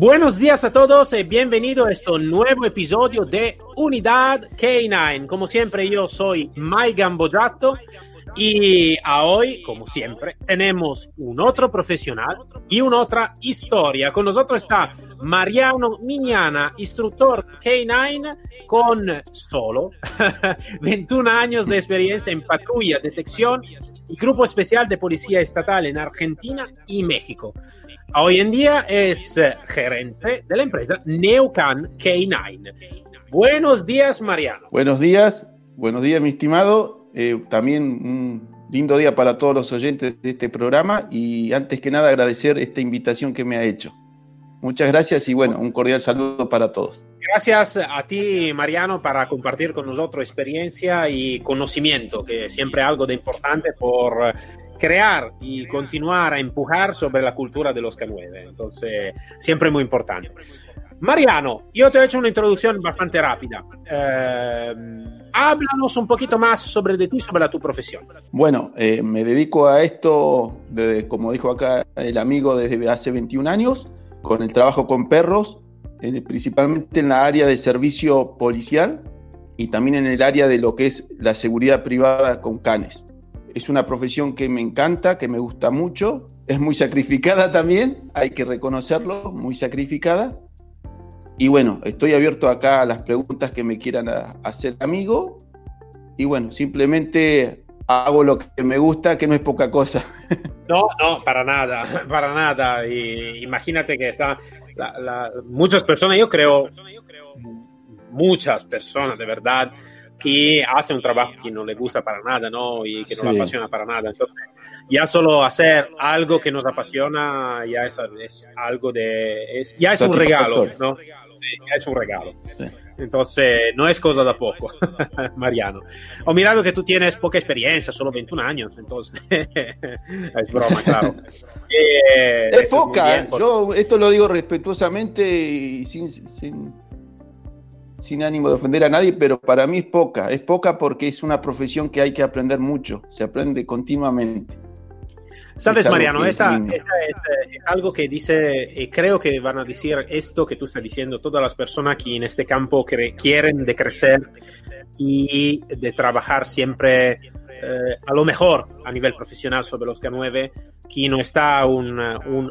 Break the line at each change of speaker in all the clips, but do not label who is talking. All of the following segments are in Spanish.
Buenos días a todos y bienvenido a este nuevo episodio de Unidad K9. Como siempre, yo soy Mike Gambojato y hoy, como siempre, tenemos un otro profesional y una otra historia. Con nosotros está Mariano Miñana, instructor K9 con solo 21 años de experiencia en patrulla, detección y grupo especial de policía estatal en Argentina y México. Hoy en día es eh, gerente de la empresa Neucan K9. Buenos días, Mariano.
Buenos días, buenos días, mi estimado. Eh, también un lindo día para todos los oyentes de este programa y antes que nada agradecer esta invitación que me ha hecho. Muchas gracias y bueno, un cordial saludo para todos.
Gracias a ti, Mariano, para compartir con nosotros experiencia y conocimiento, que siempre algo de importante por crear y continuar a empujar sobre la cultura de los K9. Entonces, siempre muy importante. Mariano, yo te he hecho una introducción bastante rápida. Eh, háblanos un poquito más sobre de ti, sobre tu profesión.
Bueno, eh, me dedico a esto, como dijo acá el amigo, desde hace 21 años, con el trabajo con perros, eh, principalmente en la área de servicio policial y también en el área de lo que es la seguridad privada con canes. Es una profesión que me encanta, que me gusta mucho. Es muy sacrificada también, hay que reconocerlo, muy sacrificada. Y bueno, estoy abierto acá a las preguntas que me quieran hacer amigo. Y bueno, simplemente hago lo que me gusta, que no es poca cosa.
No, no, para nada, para nada. Y imagínate que está muchas personas, yo creo, muchas personas de verdad que hace un trabajo que no le gusta para nada, ¿no? Y que no le apasiona para nada. Entonces, ya solo hacer algo que nos apasiona ya es, algo de... ya es un regalo, ¿no? ya es un regalo. Entonces, no es cosa de poco, Mariano. Ho mirado que tú tienes poca experiencia, solo 21 años, entonces es broma, claro.
Eh, es poca, yo esto lo digo respetuosamente y sin, sin sin ánimo de ofender a nadie, pero para mí es poca. Es poca porque es una profesión que hay que aprender mucho, se aprende continuamente.
Sabes, Mariano, esa, es, algo que dice, y creo que van a decir esto que tú estás diciendo, todas las personas que en este campo quieren de crecer y de trabajar siempre eh, a lo mejor a nivel profesional sobre los K9, que no está un,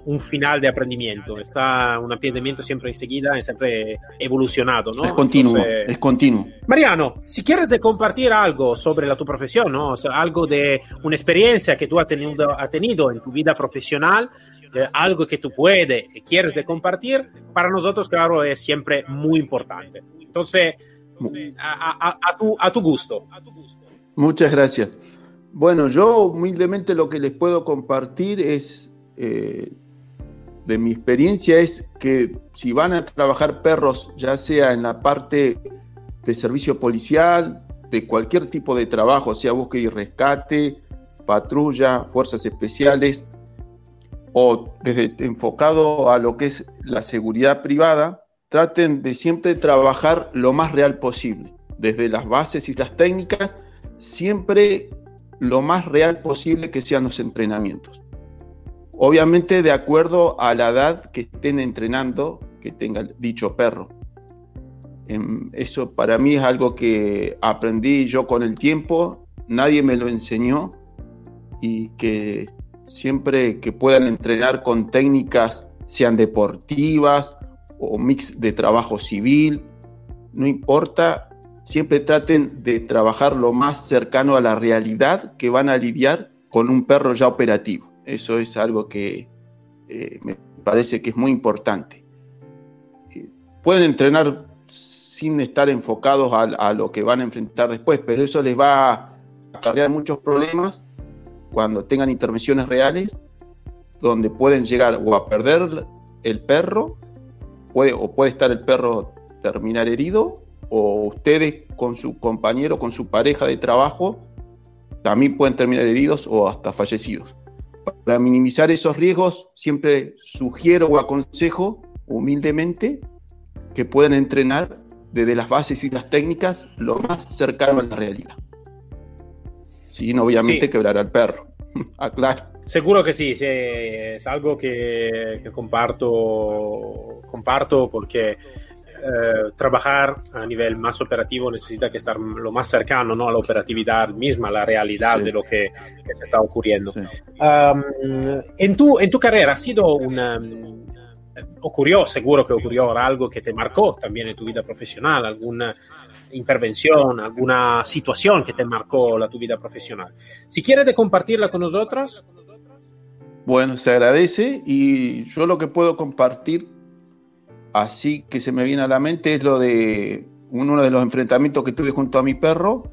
un, final de aprendimiento, está un aprendimiento siempre enseguida y siempre evolucionado, ¿no?
Es continuo, es continuo.
Mariano, si quieres de compartir algo sobre la tu profesión, ¿no? algo de una experiencia que tú has tenido, has tenido en tu vida profesional, eh, algo que tú puedes y quieres de compartir, para nosotros, claro, es siempre muy importante. Entonces, a, a, tu, a tu gusto.
Muchas gracias. Bueno, yo humildemente lo que les puedo compartir es, eh, de mi experiencia, es que si van a trabajar perros, ya sea en la parte de servicio policial, de cualquier tipo de trabajo, sea búsqueda y rescate, patrulla, fuerzas especiales, o desde enfocado a lo que es la seguridad privada, traten de siempre trabajar lo más real posible, desde las bases y las técnicas siempre lo más real posible que sean los entrenamientos. Obviamente de acuerdo a la edad que estén entrenando, que tenga dicho perro. Em, eso para mí es algo que aprendí yo con el tiempo, nadie me lo enseñó y que siempre que puedan entrenar con técnicas, sean deportivas o mix de trabajo civil, no importa, siempre traten de trabajar lo más cercano a la realidad que van a lidiar con un perro ya operativo. Eso es algo que eh, me parece que es muy importante. Eh, pueden entrenar sin estar enfocados a, lo que van a enfrentar después, pero eso les va a acarrear muchos problemas cuando tengan intervenciones reales, donde pueden llegar o a perder el perro o puede estar el perro terminar herido, o ustedes con su compañero, con su pareja de trabajo, también pueden terminar heridos o hasta fallecidos. Para minimizar esos riesgos, siempre sugiero o aconsejo humildemente que puedan entrenar desde las bases y las técnicas lo más cercano a la realidad. Sin obviamente quebrar al perro. Aclaro.
Seguro que sí, sí, es algo que, que comparto, comparto porque eh, trabajar a nivel más operativo necesita que estar lo más cercano ¿no? a la operatividad misma, a la realidad de lo que, se está ocurriendo. en, tu, en tu carrera ha sido una... Ocurrió, seguro que ocurrió algo que te marcó también en tu vida profesional, alguna intervención, alguna situación que te marcó la tu vida profesional. Si quieres de compartirla con nosotros.
Bueno, se agradece y yo lo que puedo compartir así que se me viene a la mente es lo de uno de los enfrentamientos que tuve junto a mi perro,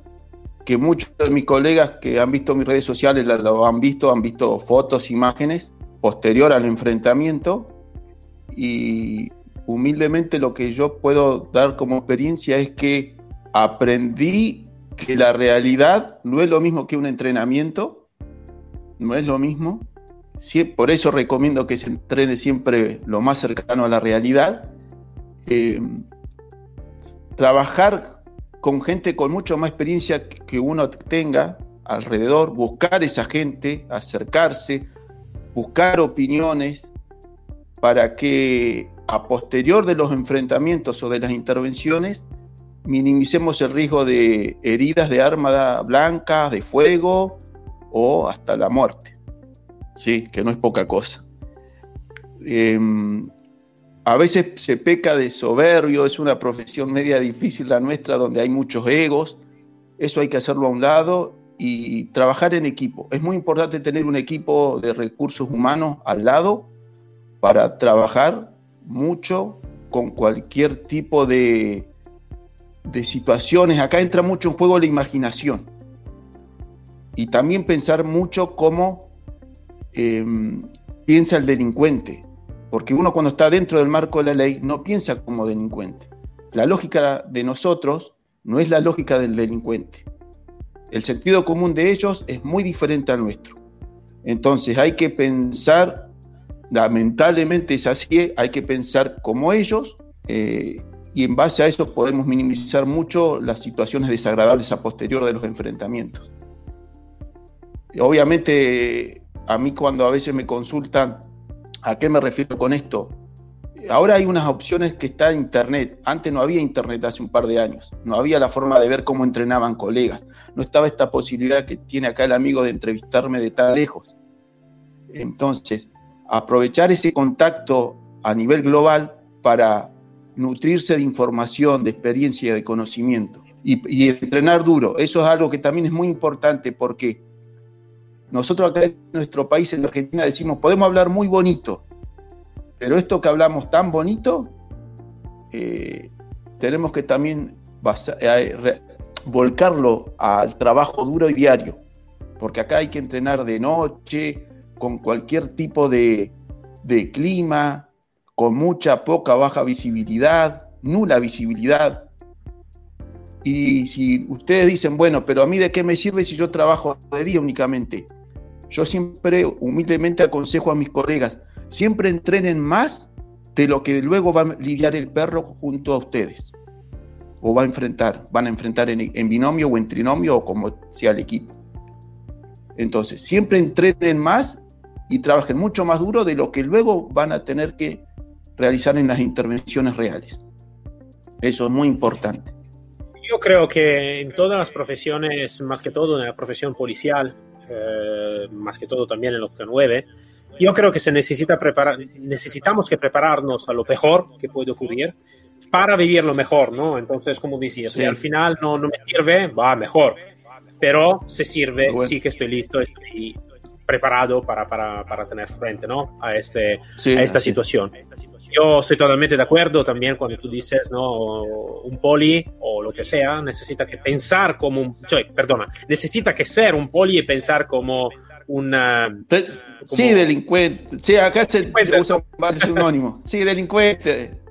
que muchos de mis colegas que han visto mis redes sociales lo han visto, han visto fotos, imágenes posterior al enfrentamiento. Y humildemente lo que yo puedo dar como experiencia es que aprendí que la realidad no es lo mismo que un entrenamiento, no es lo mismo, por eso recomiendo que se entrene siempre lo más cercano a la realidad. Eh, trabajar con gente con mucho más experiencia que uno tenga alrededor, buscar esa gente, acercarse, buscar opiniones para que a posterior de los enfrentamientos o de las intervenciones minimicemos el riesgo de heridas de arma blanca, de fuego o hasta la muerte. ¿Sí? que no es poca cosa. Em, a veces se peca de soberbio, es una profesión media difícil la nuestra, donde hay muchos egos, eso hay que hacerlo a un lado y trabajar en equipo. Es muy importante tener un equipo de recursos humanos al lado para trabajar mucho con cualquier tipo de, de situaciones. Acá entra mucho en juego la imaginación y también pensar mucho cómo Em, piensa el delincuente, porque uno cuando está dentro del marco de la ley no piensa como delincuente. La lógica de nosotros no es la lógica del delincuente. El sentido común de ellos es muy diferente al nuestro. Entonces hay que pensar, lamentablemente es así, hay que pensar como ellos eh, y en base a eso podemos minimizar mucho las situaciones desagradables a posterior de los enfrentamientos. Obviamente a mí cuando a veces me consultan, ¿a qué me refiero con esto? Ahora hay unas opciones que está en Internet. Antes no había Internet hace un par de años. No había la forma de ver cómo entrenaban colegas. No estaba esta posibilidad que tiene acá el amigo de entrevistarme de tan lejos. Entonces, aprovechar ese contacto a nivel global para nutrirse de información, de experiencia, de conocimiento y, y entrenar duro. Eso es algo que también es muy importante porque nosotros acá en nuestro país, en Argentina, decimos, podemos hablar muy bonito, pero esto que hablamos tan bonito, eh, tenemos que también eh, volcarlo al trabajo duro y diario, porque acá hay que entrenar de noche, con cualquier tipo de, de clima, con mucha, poca, baja visibilidad, nula visibilidad. Y si ustedes dicen, bueno, pero a mí de qué me sirve si yo trabajo de día únicamente, yo siempre humildemente aconsejo a mis colegas, siempre entrenen más de lo que luego va a lidiar el perro junto a ustedes. O va a enfrentar, van a enfrentar en, binomio o en trinomio o como sea el equipo. Entonces, siempre entrenen más y trabajen mucho más duro de lo que luego van a tener que realizar en las intervenciones reales. Eso es muy importante.
Yo creo que en todas las profesiones, más que todo en la profesión policial, eh, más que todo también en los K9. Yo creo que se necesita preparar, necesitamos que prepararnos a lo mejor que puede ocurrir para vivir lo mejor, ¿no? Entonces, como decía, si al final no, no me sirve, va mejor. Pero se sirve, sí que estoy listo, estoy preparado para, para, para tener frente, ¿no? A, este, a esta situación. Yo estoy totalmente de acuerdo también cuando tú dices, ¿no? Un poli o lo que sea necesita que pensar como un, cioè, perdona, necesita que ser un poli y pensar como una...
sí, delincuente. Sí, acá se, usa varios sinónimos. Sí, delincuente.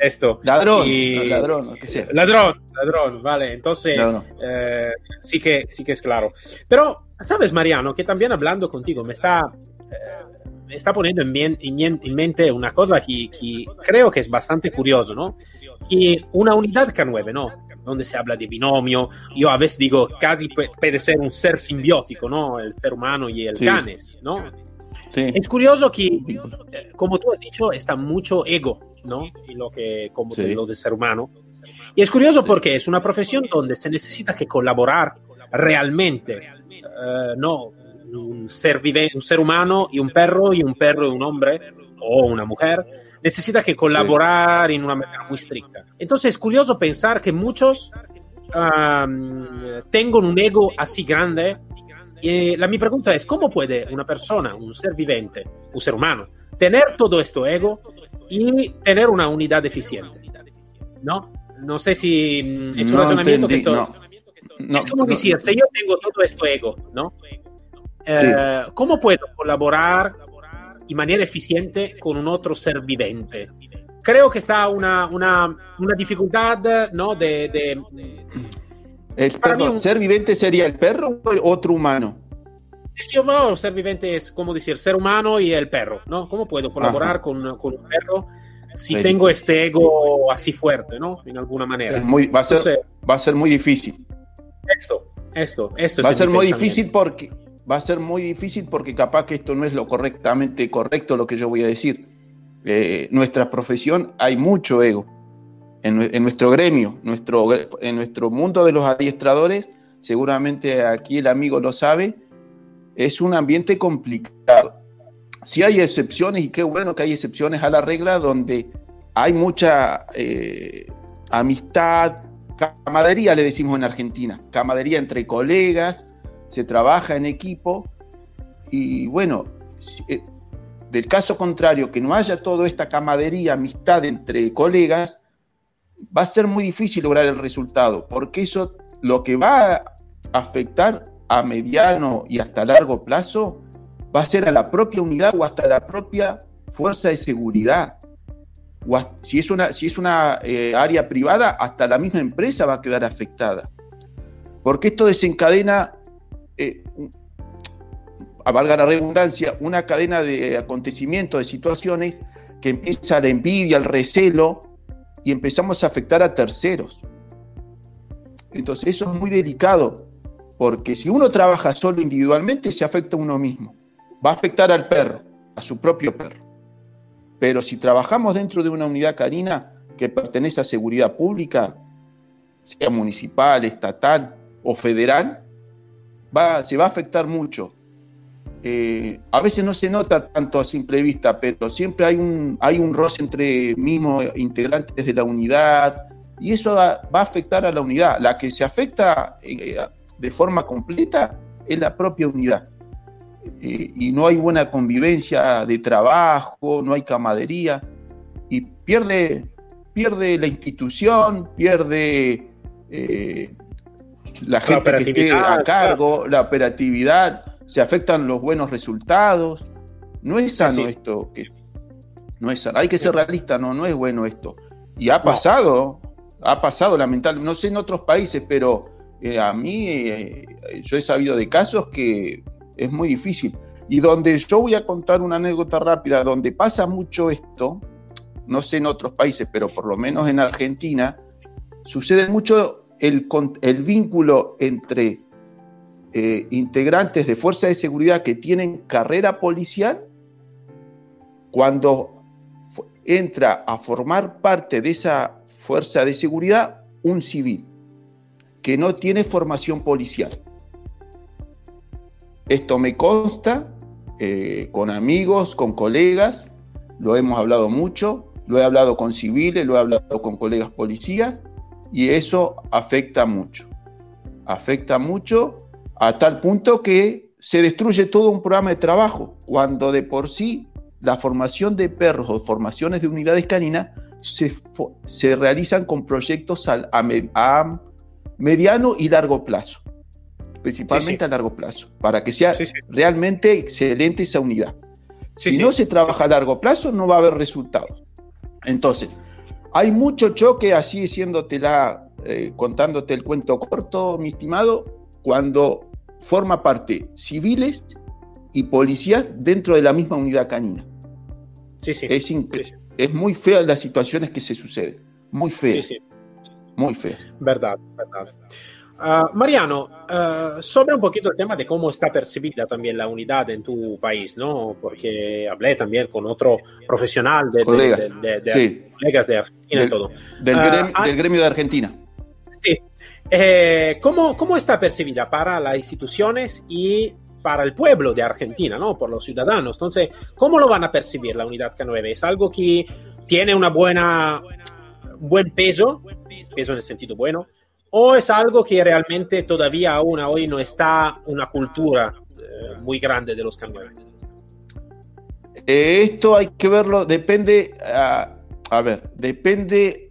Esto.
Ladrón, ladrón, lo que sea.
Ladrón, ladrón, vale. Entonces, eh, sí, que, sí que es claro. Pero, ¿sabes, Mariano? Que también hablando contigo me está, eh, me está poniendo en, en, mente una cosa que, que, creo que es bastante curioso, ¿no? Que una unidad K9, ¿no? Donde se habla de binomio, yo a veces digo, casi puede ser un ser simbiótico, ¿no? El ser humano y el canes, ¿no? Es curioso que, eh, como tú has dicho, está mucho ego, ¿no? En lo que, como de lo de ser humano. Y es curioso porque es una profesión donde se necesita que colaborar realmente, eh, no un ser, un ser humano y un perro y un perro y un hombre o una mujer, necesita que colaborar en una manera muy estricta. Entonces es curioso pensar que muchos um, tengan un ego así grande y la mi pregunta es, ¿cómo puede una persona, un ser viviente, un ser humano, tener todo esto ego y tener una unidad eficiente? ¿No? No sé si mm, es un razonamiento que esto... es como decir, si yo tengo todo esto ego, ¿no? Eh, ¿Cómo puedo colaborar de manera eficiente con un otro ser viviente? Creo que está una, una, una dificultad, ¿no? De, de
el ¿Ser viviente sería el perro o otro humano?
Sí, no, ser viviente es como decir ser humano y el perro, ¿no? ¿Cómo puedo colaborar con, con, un perro si tengo este ego así fuerte, ¿no? En alguna manera.
muy, va, a ser, va a ser muy difícil.
Esto, esto, esto.
Va a ser muy difícil porque va a ser muy difícil porque capaz que esto no es lo correctamente correcto lo que yo voy a decir. Eh, nuestra profesión hay mucho ego en, nuestro gremio, nuestro, en nuestro mundo de los adiestradores, seguramente aquí el amigo lo sabe, es un ambiente complicado. Si hay excepciones, y qué bueno que hay excepciones a la regla, donde hay mucha eh, amistad, camaradería, le decimos en Argentina, camaradería entre colegas, se trabaja en equipo, y bueno, eh, del caso contrario, que no haya toda esta camaradería, amistad entre colegas, va a ser muy difícil lograr el resultado, porque eso lo que va a afectar a mediano y hasta largo plazo va a ser a la propia unidad o hasta la propia fuerza de seguridad. O si es una, si es una eh, área privada, hasta la misma empresa va a quedar afectada. Porque esto desencadena, eh, valga la redundancia, una cadena de acontecimientos, de situaciones que empieza la envidia, el recelo, y empezamos a afectar a terceros. Entonces eso es muy delicado, porque si uno trabaja solo individualmente, se afecta a uno mismo. Va a afectar al perro, a su propio perro. Pero si trabajamos dentro de una unidad canina que pertenece a seguridad pública, sea municipal, estatal o federal, va, se va a afectar mucho. Eh, a veces no se nota tanto a simple vista, pero siempre hay un, hay un roce entre mismos integrantes de la unidad y eso va, a afectar a la unidad. La que se afecta eh, de forma completa es la propia unidad. Eh, y no hay buena convivencia de trabajo, no hay camadería y pierde, pierde la institución, pierde la gente que esté a cargo, la operatividad se afectan los buenos resultados. No es sano esto. Que, no es Hay que ser realista, no, no es bueno esto. Y ha pasado, ha pasado lamentablemente, no sé en otros países, pero eh, a mí eh, yo he sabido de casos que es muy difícil. Y donde yo voy a contar una anécdota rápida, donde pasa mucho esto, no sé en otros países, pero por lo menos en Argentina, sucede mucho el, el vínculo entre eh, integrantes de fuerzas de seguridad que tienen carrera policial, cuando entra a formar parte de esa fuerza de seguridad un civil que no tiene formación policial. Esto me consta eh, con amigos, con colegas, lo hemos hablado mucho, lo he hablado con civiles, lo he hablado con colegas policías y eso afecta mucho. Afecta mucho a tal punto que se destruye todo un programa de trabajo, cuando de por sí la formación de perros o formaciones de unidades caninas se, se realizan con proyectos a, mediano y largo plazo, principalmente a largo plazo, para que sea realmente excelente esa unidad. si no se trabaja a largo plazo, no va a haber resultados. Entonces, hay mucho choque, así siéndotela, eh, contándote el cuento corto, mi estimado, cuando forma parte civiles y policías dentro de la misma unidad canina.
Sí, sí.
Es, es muy fea las situaciones que se suceden. Muy fea. Sí, sí. Muy fea.
Verdad, verdad. Uh, Mariano, uh, sobre un poquito el tema de cómo está percibida también la unidad en tu país, ¿no? Porque hablé también con otro profesional de,
colegas,
de, de, de
sí.
colegas de Argentina
del,
y todo.
Del,
Uh,
gremio,
ah,
del gremio de Argentina.
Sí. Eh, ¿cómo, ¿Cómo está percibida para las instituciones y para el pueblo de Argentina, ¿no? Por los ciudadanos. Entonces, ¿cómo lo van a percibir la unidad K9? ¿Es algo que tiene una buena, buen peso, peso en el sentido bueno, o es algo que realmente todavía aún hoy no está una cultura eh, muy grande de los K9?
Eh, esto hay que verlo, depende, a, a ver, depende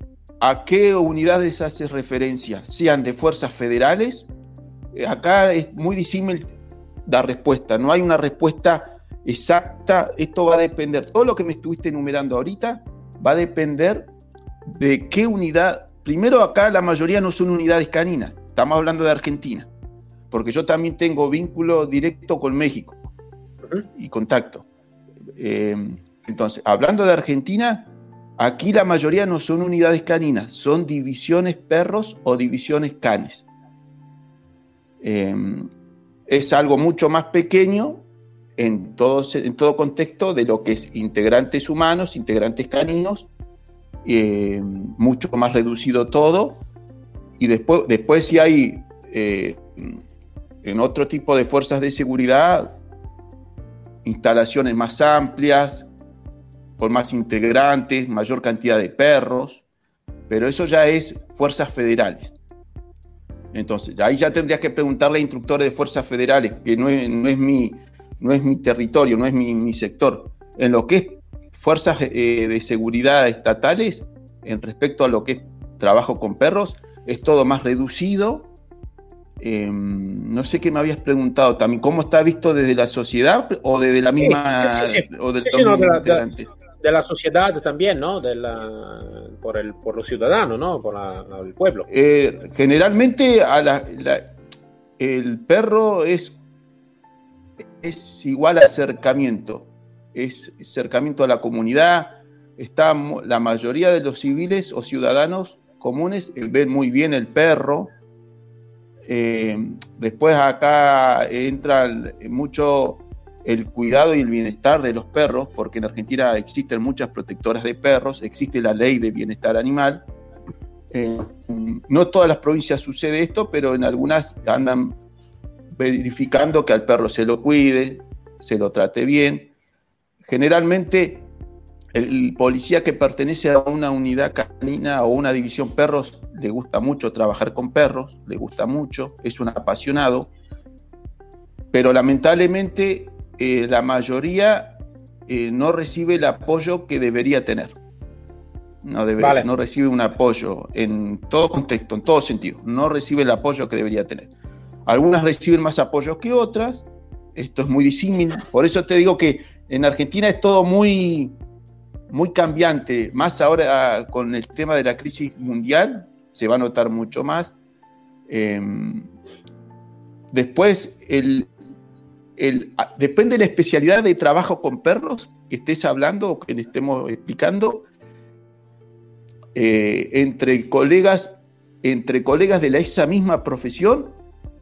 a qué unidades hace referencia, sean de fuerzas federales. Eh, acá es muy disímil dar respuesta, no hay una respuesta exacta, esto va a depender, todo lo que me estuviste enumerando ahorita va a depender de qué unidad, primero acá la mayoría no son unidades caninas, estamos hablando de Argentina, porque yo también tengo vínculo directo con México y contacto. Eh, entonces, hablando de Argentina, aquí la mayoría no son unidades caninas, son divisiones perros o divisiones canes. Eh, es algo mucho más pequeño en todo, contexto de lo que es integrantes humanos, integrantes caninos, eh, mucho más reducido todo. Y después, después si hay eh, en otro tipo de fuerzas de seguridad, instalaciones más amplias, con más integrantes, mayor cantidad de perros, pero eso ya es fuerzas federales. Entonces, ahí ya tendrías que preguntarle a instructores de fuerzas federales, que no es, no es, mi, no es mi territorio, no es mi, mi sector. En lo que es fuerzas eh, de seguridad estatales, en respecto a lo que es trabajo con perros, es todo más reducido. Eh, no sé qué me habías preguntado también, ¿cómo está visto desde la sociedad o desde la misma...
Sí, sí, sí.
O del
sí, no, la, de, la, sociedad también, ¿no? De la, por, el, por los ciudadanos, ¿no? Por la, el pueblo.
Eh, generalmente a la, el perro es, es igual a acercamiento, es acercamiento a la comunidad, está la mayoría de los civiles o ciudadanos comunes ven muy bien el perro. Eh, después acá entra mucho el cuidado y el bienestar de los perros, porque en Argentina existen muchas protectoras de perros, existe la ley de bienestar animal. Eh, no todas las provincias sucede esto, pero en algunas andan verificando que al perro se lo cuide, se lo trate bien. Generalmente el policía que pertenece a una unidad canina o una división perros le gusta mucho trabajar con perros, le gusta mucho, es un apasionado, pero lamentablemente eh, la mayoría eh, no recibe el apoyo que debería tener. No, debe, vale. no recibe un apoyo en todo contexto, en todo sentido. No recibe el apoyo que debería tener. Algunas reciben más apoyo que otras. Esto es muy disímil. Por eso te digo que en Argentina es todo muy, muy cambiante, más ahora con el tema de la crisis mundial, se va a notar mucho más. Eh, después, el, el, depende de la especialidad de trabajo con perros que estés hablando o que le estemos explicando. Eh, entre colegas, entre colegas de la, esa misma profesión,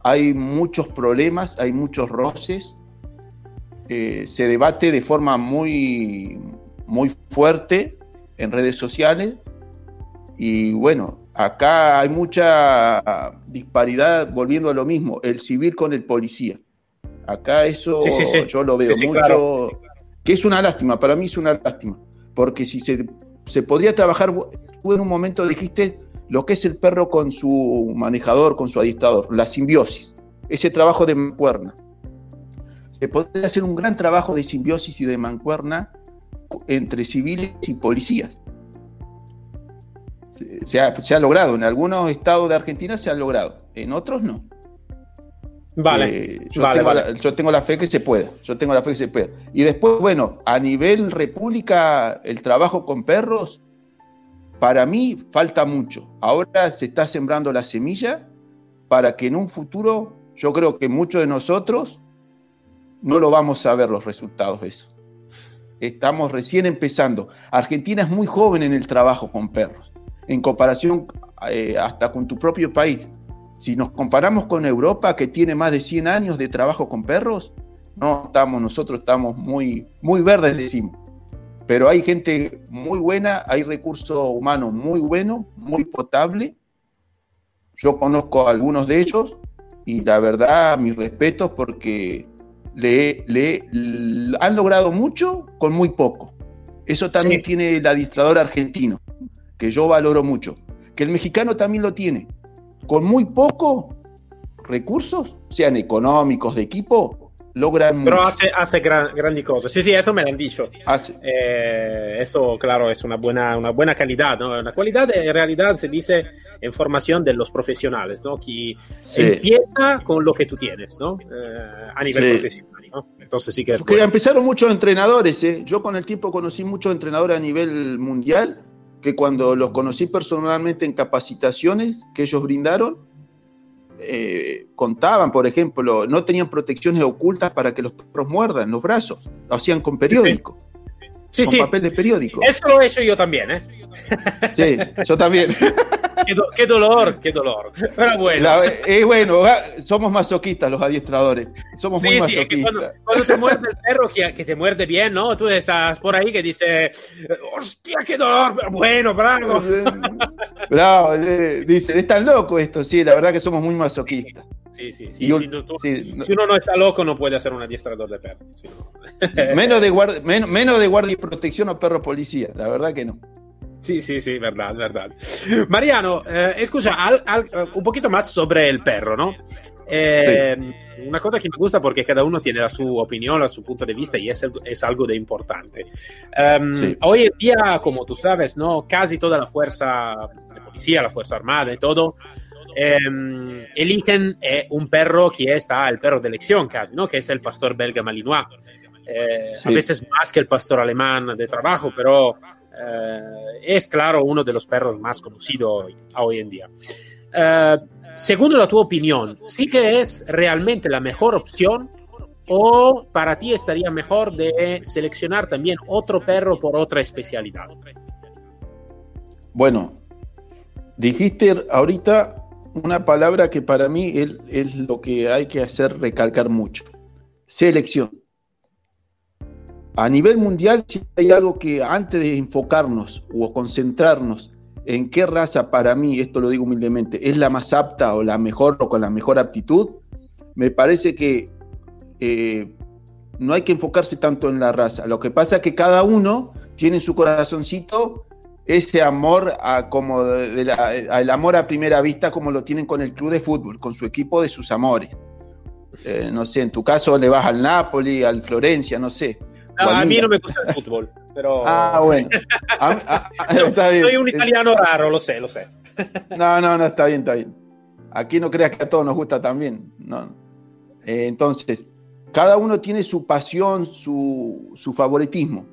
hay muchos problemas, hay muchos roces. Eh, se debate de forma muy, muy fuerte en redes sociales y bueno, acá hay mucha disparidad, volviendo a lo mismo, el civil con el policía. Acá eso
sí, sí, sí.
yo lo veo mucho, claro. que es una lástima, para mí es una lástima, porque si se, se podría trabajar, tú en un momento dijiste lo que es el perro con su manejador, con su adiestrador, la simbiosis, ese trabajo de mancuerna. Se podría hacer un gran trabajo de simbiosis y de mancuerna entre civiles y policías. Se, se, ha, se, ha, logrado, en algunos estados de Argentina se ha logrado, en otros no.
Vale,
eh, yo,
vale,
tengo
vale.
La, yo, tengo La, fe que se pueda, yo tengo la fe que se pueda. Y después, bueno, a nivel república, el trabajo con perros para mí falta mucho. Ahora se está sembrando la semilla para que en un futuro, yo creo que muchos de nosotros no lo vamos a ver los resultados de eso. Estamos recién empezando. Argentina es muy joven en el trabajo con perros, en comparación eh, hasta con tu propio país. Si nos comparamos con Europa, que tiene más de 100 años de trabajo con perros, no estamos, nosotros estamos muy, muy verdes, decimos. Pero hay gente muy buena, hay recurso humano muy bueno, muy potable. Yo conozco a algunos de ellos y la verdad, mis respetos porque le, le, han logrado mucho con muy poco. Eso también tiene el administrador argentino, que yo valoro mucho. Que el mexicano también lo tiene. Con muy poco recursos, sean económicos, de equipo, logran
Pero hace, hace gran, grandes cosas. Sí, sí, eso me lo han dicho. Eh, eso, claro, es una buena, una buena calidad. ¿no? La calidad en realidad se dice en formación de los profesionales, ¿no? Que empieza con lo que tú tienes, ¿no? Eh, a nivel profesional. ¿no? Entonces sí que...
Porque empezaron muchos entrenadores, ¿eh? Yo con el tiempo conocí muchos entrenadores a nivel mundial que cuando los conocí personalmente en capacitaciones que ellos brindaron, eh, contaban, por ejemplo, no tenían protecciones ocultas para que los perros muerdan los brazos, lo hacían con periódico.
Sí, con
papel de periódico.
Eso lo he hecho yo también, ¿eh?
Sí, yo también.
qué, dolor, qué dolor. Pero bueno.
Eh, bueno, somos masoquistas los adiestradores. Somos muy masoquistas.
cuando, te muerde el perro, que, te muerde bien, ¿no? Tú estás por ahí que dice, hostia, qué dolor, pero bueno, bravo.
bravo, eh, dicen, es tan loco esto, sí, la verdad que somos muy masoquistas.
Sí, sí, sí. Si, uno no está loco, no puede hacer un adiestrador de perro.
menos, de guardia, menos de guardia y protección o perro policía, la verdad que no.
Sí, sí, sí, verdad, verdad. Mariano, eh, escucha, un poquito más sobre el perro, ¿no? Eh, una cosa que me gusta porque cada uno tiene la su opinión, la su punto de vista y es, es algo de importante. Em, hoy en día, como tú sabes, ¿no? casi toda la fuerza de policía, la fuerza armada y todo, em, eligen eh, un perro que está el perro de elección casi, ¿no? que es el pastor belga malinois. A veces más que el pastor alemán de trabajo, pero eh, es claro uno de los perros más conocidos hoy, en día. Eh, según la tu opinión, ¿sí que es realmente la mejor opción o para ti estaría mejor de seleccionar también otro perro por otra especialidad?
Bueno, dijiste ahorita una palabra que para mí es lo que hay que hacer recalcar mucho. Selección a nivel mundial, si hay algo que antes de enfocarnos o concentrarnos en qué raza para mí, esto lo digo humildemente, es la más apta o la mejor o con la mejor aptitud, me parece que eh, no hay que enfocarse tanto en la raza. Lo que pasa es que cada uno tiene en su corazoncito ese amor a como el amor a primera vista como lo tienen con el club de fútbol, con su equipo de sus amores. Eh, no sé, en tu caso le vas al Napoli, al Florencia, no sé
a mí no me gusta el fútbol, pero...
Ah, bueno.
Soy un italiano raro, lo sé, lo sé.
No, no, no, está bien, está bien. Aquí no creas que a todos nos gusta también. No. Eh, entonces, cada uno tiene su pasión, su, su favoritismo.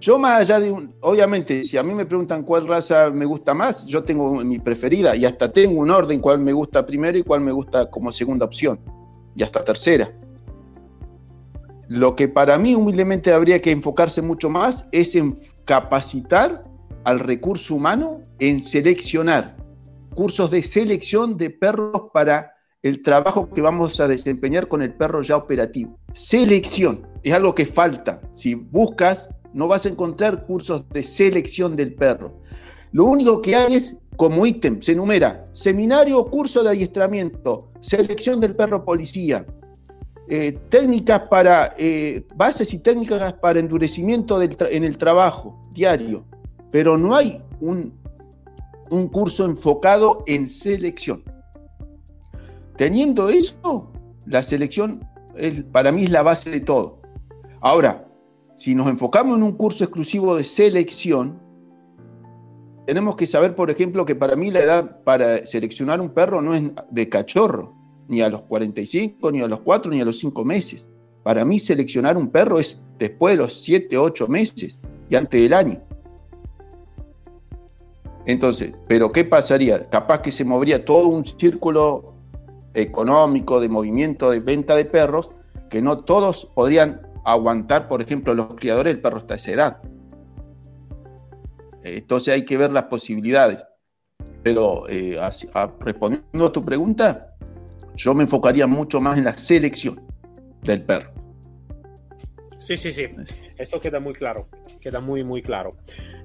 Yo más allá de un, obviamente, si a mí me preguntan cuál raza me gusta más, yo tengo mi preferida y hasta tengo un orden cuál me gusta primero y cuál me gusta como segunda opción y hasta tercera. Lo que para mí humildemente habría que enfocarse mucho más es en capacitar al recurso humano en seleccionar cursos de selección de perros para el trabajo que vamos a desempeñar con el perro ya operativo. Selección es algo que falta. Si buscas, no vas a encontrar cursos de selección del perro. Lo único que hay es como ítem, se enumera seminario, curso de adiestramiento, selección del perro policía, eh, técnicas para, eh, bases y técnicas para endurecimiento en el trabajo diario, pero no hay un, un curso enfocado en selección. Teniendo eso, la selección para mí es la base de todo. Ahora, si nos enfocamos en un curso exclusivo de selección, tenemos que saber, por ejemplo, que para mí la edad para seleccionar un perro no es de cachorro, ni a los 45, ni a los 4, ni a los 5 meses. Para mí seleccionar un perro es después de los 7, 8 meses y antes del año. Entonces, pero ¿qué pasaría? Capaz que se movería todo un círculo económico de movimiento de venta de perros que no todos podrían aguantar, por ejemplo, los criadores del perro hasta esa edad. Entonces hay que ver las posibilidades. Pero eh, respondiendo a tu pregunta, yo me enfocaría mucho más en la selección del perro.
Sí, sí, sí. Esto queda muy claro. Queda muy, muy claro.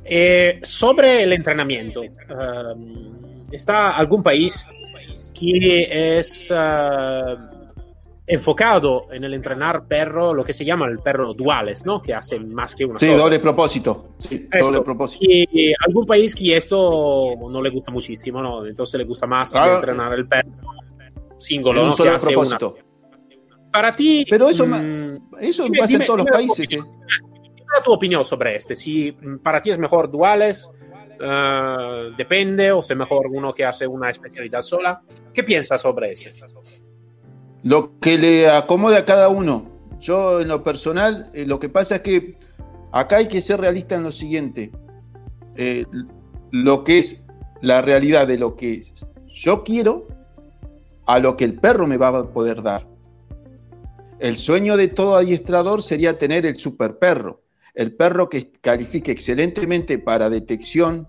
Eh, sobre el entrenamiento, um, ¿está algún país que es uh, enfocado en el entrenar perro, lo que se llama el perro duales, ¿no? Que hacen más que una
sí, doble propósito. Sí, doble propósito.
Y, algún país que esto no le gusta muchísimo, ¿no? Entonces le gusta más entrenar el perro single,
un solo propósito.
Para ti.
Pero eso, mm, eso pasa en todos los países. ¿eh?
tu opinión sobre este? Si mm, para ti es mejor duales, uh, depende, o es mejor uno que hace una especialidad sola. ¿Qué piensas sobre este?
Lo que le acomode a cada uno. Yo, en lo personal, eh, lo que pasa es que acá hay que ser realista en lo siguiente. Eh, lo que es la realidad de lo que yo quiero a lo que el perro me va a poder dar. El sueño de todo adiestrador sería tener el super perro, el perro que califique excelentemente para detección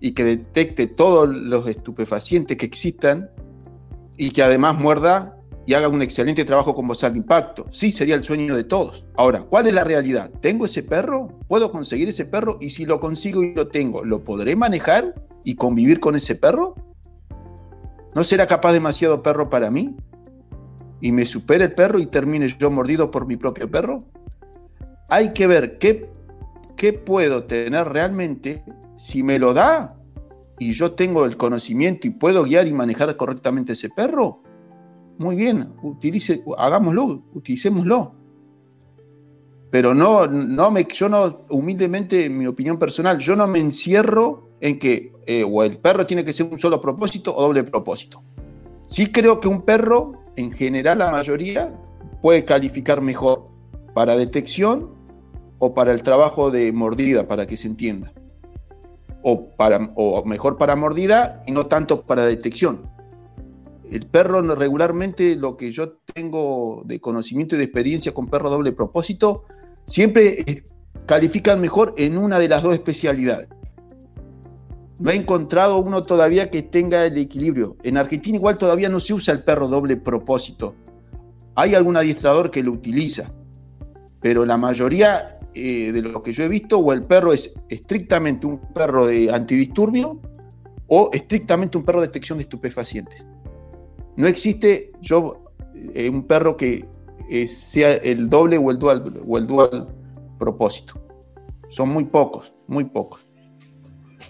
y que detecte todos los estupefacientes que existan y que además muerda y haga un excelente trabajo con bozal de impacto. Sí, sería el sueño de todos. Ahora, ¿cuál es la realidad? ¿Tengo ese perro? ¿Puedo conseguir ese perro? Y si lo consigo y lo tengo, ¿lo podré manejar y convivir con ese perro? ¿No será capaz demasiado perro para mí? ¿Y me supere el perro y termine yo mordido por mi propio perro? Hay que ver qué, qué puedo tener realmente si me lo da y yo tengo el conocimiento y puedo guiar y manejar correctamente ese perro. Muy bien, utilice, hagámoslo, utilicémoslo. Pero no, no me, yo no, humildemente, en mi opinión personal, yo no me encierro en que eh, o el perro tiene que ser un solo propósito o doble propósito. Sí creo que un perro, en general la mayoría, puede calificar mejor para detección o para el trabajo de mordida, para que se entienda. O, para, o mejor para mordida y no tanto para detección. El perro regularmente, lo que yo tengo de conocimiento y de experiencia con perro doble propósito, siempre eh, califican mejor en una de las dos especialidades no he encontrado uno todavía que tenga el equilibrio. En Argentina igual todavía no se usa el perro doble propósito. Hay algún adiestrador que lo utiliza, pero la mayoría eh, de lo que yo he visto, o el perro es estrictamente un perro de antidisturbio o estrictamente un perro de detección de estupefacientes. No existe yo eh, un perro que eh, sea el doble o el dual o el dual propósito. Son muy pocos, muy pocos.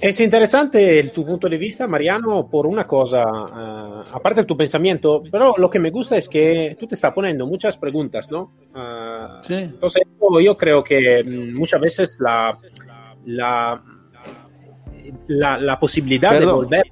Es interesante tu punto de vista, Mariano, por una cosa, uh, aparte de tu pensamiento, pero lo que me gusta es que tú te estás poniendo muchas preguntas, ¿no? Uh, sí. Entonces, yo creo que mm, muchas veces la, la, la, la posibilidad
perdón.
de volver...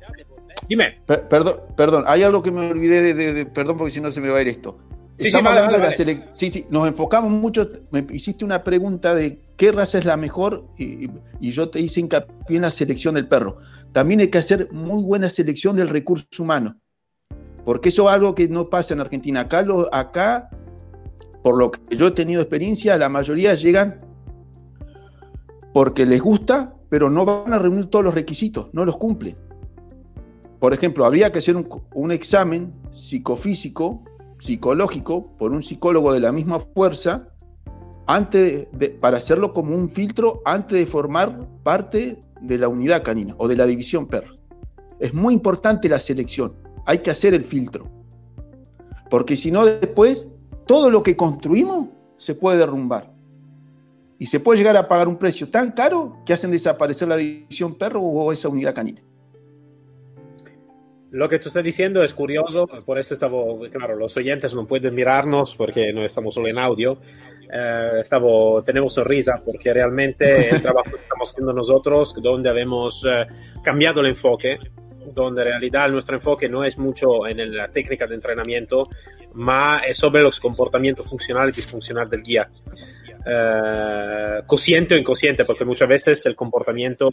Dime.
Per perdón, perdón, hay algo que me olvidé de, de, de, perdón porque si no se me va a ir esto. Sí, Estamos sí, hablando vale, de la Sí, sí, nos enfocamos mucho. Me hiciste una pregunta de qué raza es la mejor y, y, yo te hice hincapié en la selección del perro. También hay que hacer muy buena selección del recurso humano, porque eso es algo que no pasa en Argentina. Acá, lo, acá, por lo que yo he tenido experiencia, la mayoría llegan porque les gusta, pero no van a reunir todos los requisitos, no los cumplen. Por ejemplo, habría que hacer un, un examen psicofísico psicológico por un psicólogo de la misma fuerza antes de, para hacerlo como un filtro antes de formar parte de la unidad canina o de la división perro. Es muy importante la selección, hay que hacer el filtro, porque si no después todo lo que construimos se puede derrumbar y se puede llegar a pagar un precio tan caro que hacen desaparecer la división perro o esa unidad canina.
Lo que tú estás diciendo es curioso, por eso estaba, claro, los oyentes no pueden mirarnos porque no estamos solo en audio. Eh, estaba, tenemos sonrisa porque realmente el trabajo que estamos haciendo nosotros, donde hemos eh, cambiado el enfoque, donde en realidad nuestro enfoque no es mucho en la técnica de entrenamiento, más es sobre los comportamientos funcionales y disfuncionales del guía. Eh, consciente o inconsciente, porque muchas veces el comportamiento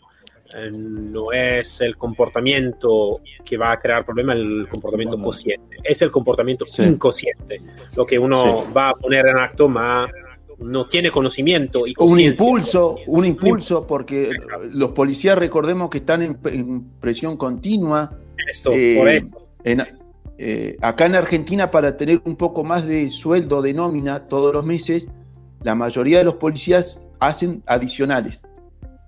eh, no es el comportamiento que va a crear problemas, el comportamiento consciente, es el comportamiento inconsciente, lo que uno va a poner en acto, más no tiene conocimiento y
un impulso, un impulso, porque los policías recordemos que están en, presión continua.
Esto, eh,
eh, acá en Argentina, para tener un poco más de sueldo de nómina todos los meses, la mayoría de los policías hacen adicionales.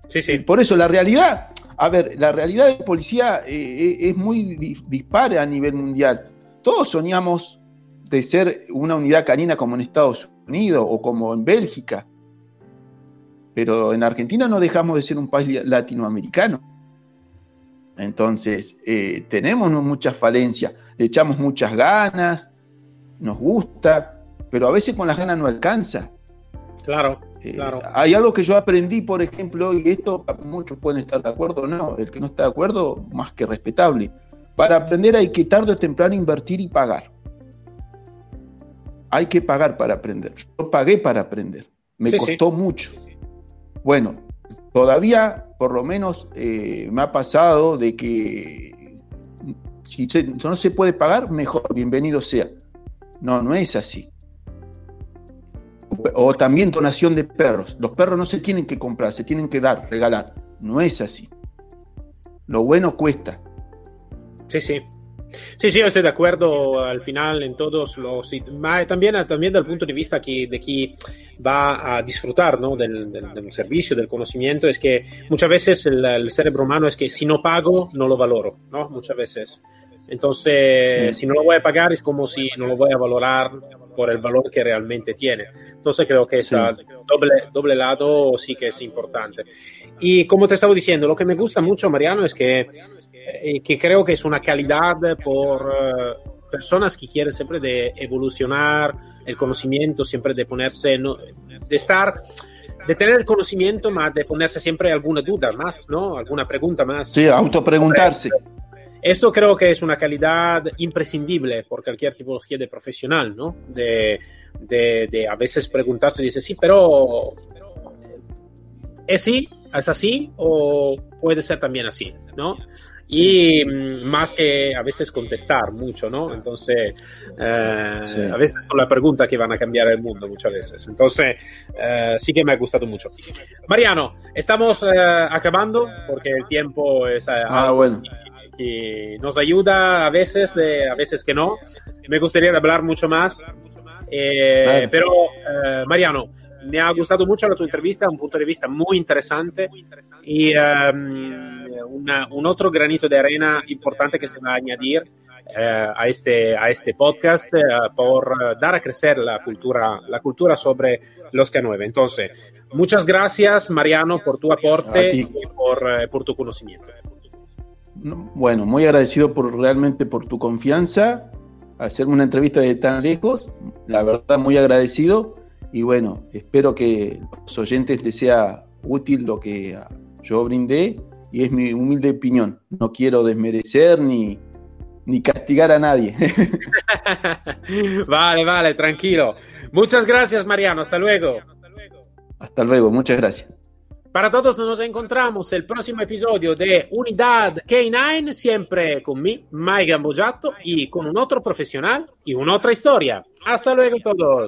Sí, sí.
Por eso la realidad, a ver, la realidad de policía eh, es muy dispara a nivel mundial. Todos soñamos de ser una unidad canina como en Estados Unidos o como en Bélgica, pero en Argentina no dejamos de ser un país latinoamericano. Entonces, eh, tenemos muchas falencias, le echamos muchas ganas, nos gusta, pero a veces con las ganas no alcanza.
Claro, eh, claro.
Hay algo que yo aprendí, por ejemplo, y esto muchos pueden estar de acuerdo o no, el que no está de acuerdo, más que respetable. Para aprender hay que tarde o temprano invertir y pagar. Hay que pagar para aprender. Yo pagué para aprender. Me costó mucho. Bueno, todavía por lo menos eh, me ha pasado de que si no se puede pagar, mejor, bienvenido sea. No, no es así. O también donación de perros. Los perros no se tienen que comprar, se tienen que dar, regalar. No es así. Lo bueno cuesta.
Sí, sí. Sí, sí, estoy de acuerdo al final en todos los... También, también del punto de vista de quien va a disfrutar ¿no? del, servicio, del conocimiento, es que muchas veces el, cerebro humano es que si no pago, no lo valoro, ¿no? Muchas veces. Entonces, si no lo voy a pagar es como si no lo voy a valorar por el valor que realmente tiene. Entonces creo que ese doble, doble lado sí que es importante. Y como te estaba diciendo, lo que me gusta mucho, Mariano, es que eh, que creo que es una calidad por eh, personas que quieren siempre de evolucionar el conocimiento, siempre de ponerse, de estar, de tener conocimiento, más de ponerse siempre alguna duda más, ¿no? Alguna pregunta más.
Sí, autopreguntarse.
Esto creo que es una calidad imprescindible por cualquier tipología de profesional, ¿no? De, de, de a veces preguntarse, dice, sí, pero ¿es así? ¿Es así? ¿O puede ser también así? ¿No? y mm, más que a veces contestar mucho, ¿no? Entonces, eh, a veces son las preguntas que van a cambiar el mundo muchas veces. Entonces, eh, sí que me ha gustado mucho. Mariano, estamos eh, acabando porque el tiempo es
ah, bueno.
Que, nos ayuda a veces, de, a veces que no. Me gustaría hablar mucho más. Pero, Mariano, me ha gustado mucho la tu entrevista, un punto de vista muy interesante y um, un otro granito de arena importante que se va a añadir uh, a, este, a este podcast uh, por dar a crecer la cultura, la cultura sobre los K9. Entonces, muchas gracias, Mariano, por tu aporte y por, uh, por tu conocimiento.
Bueno, muy agradecido por realmente por tu confianza, hacerme una entrevista de tan lejos, la verdad muy agradecido y bueno, espero que los oyentes les sea útil lo que yo brindé y es mi humilde opinión. No quiero desmerecer ni, ni castigar a nadie.
vale, vale, tranquilo. Muchas gracias, Mariano. Hasta luego.
Hasta luego, muchas gracias.
Para todos nos encontramos el próximo episodio de Unidad K9, siempre con mí, Mike Gambojato, y con un otro profesional y una otra historia. Hasta luego todos.